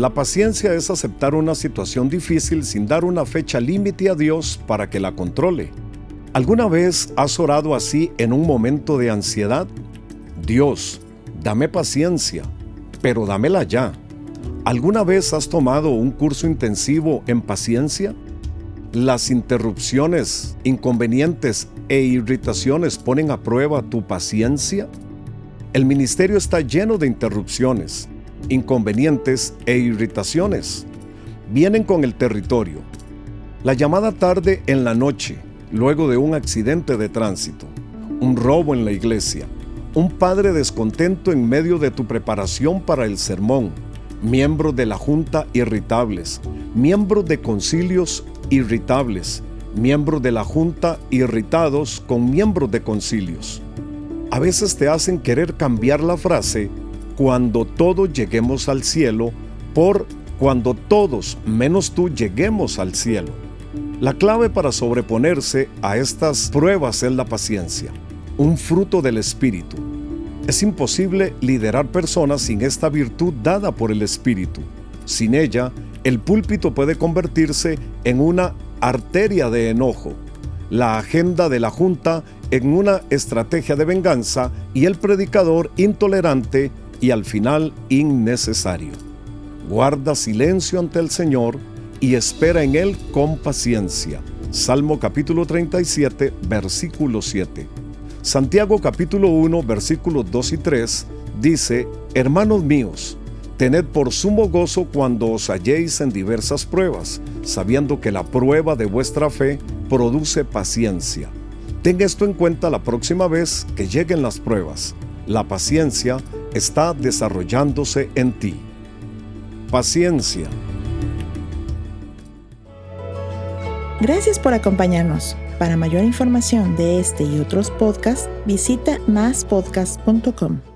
La paciencia es aceptar una situación difícil sin dar una fecha límite a Dios para que la controle. ¿Alguna vez has orado así en un momento de ansiedad? Dios, dame paciencia, pero dámela ya. ¿Alguna vez has tomado un curso intensivo en paciencia? Las interrupciones, inconvenientes e irritaciones ponen a prueba tu paciencia. El ministerio está lleno de interrupciones, inconvenientes e irritaciones. Vienen con el territorio. La llamada tarde en la noche, luego de un accidente de tránsito, un robo en la iglesia, un padre descontento en medio de tu preparación para el sermón, miembros de la junta irritables, miembros de concilios irritables, miembros de la junta irritados con miembros de concilios. A veces te hacen querer cambiar la frase cuando todos lleguemos al cielo por cuando todos menos tú lleguemos al cielo. La clave para sobreponerse a estas pruebas es la paciencia, un fruto del Espíritu. Es imposible liderar personas sin esta virtud dada por el Espíritu. Sin ella, el púlpito puede convertirse en una arteria de enojo, la agenda de la Junta en una estrategia de venganza y el predicador intolerante y al final innecesario. Guarda silencio ante el Señor y espera en Él con paciencia. Salmo capítulo 37, versículo 7. Santiago capítulo 1, versículos 2 y 3 dice, Hermanos míos, tened por sumo gozo cuando os halléis en diversas pruebas, sabiendo que la prueba de vuestra fe produce paciencia. Ten esto en cuenta la próxima vez que lleguen las pruebas. La paciencia está desarrollándose en ti. Paciencia. Gracias por acompañarnos. Para mayor información de este y otros podcasts, visita maspodcast.com.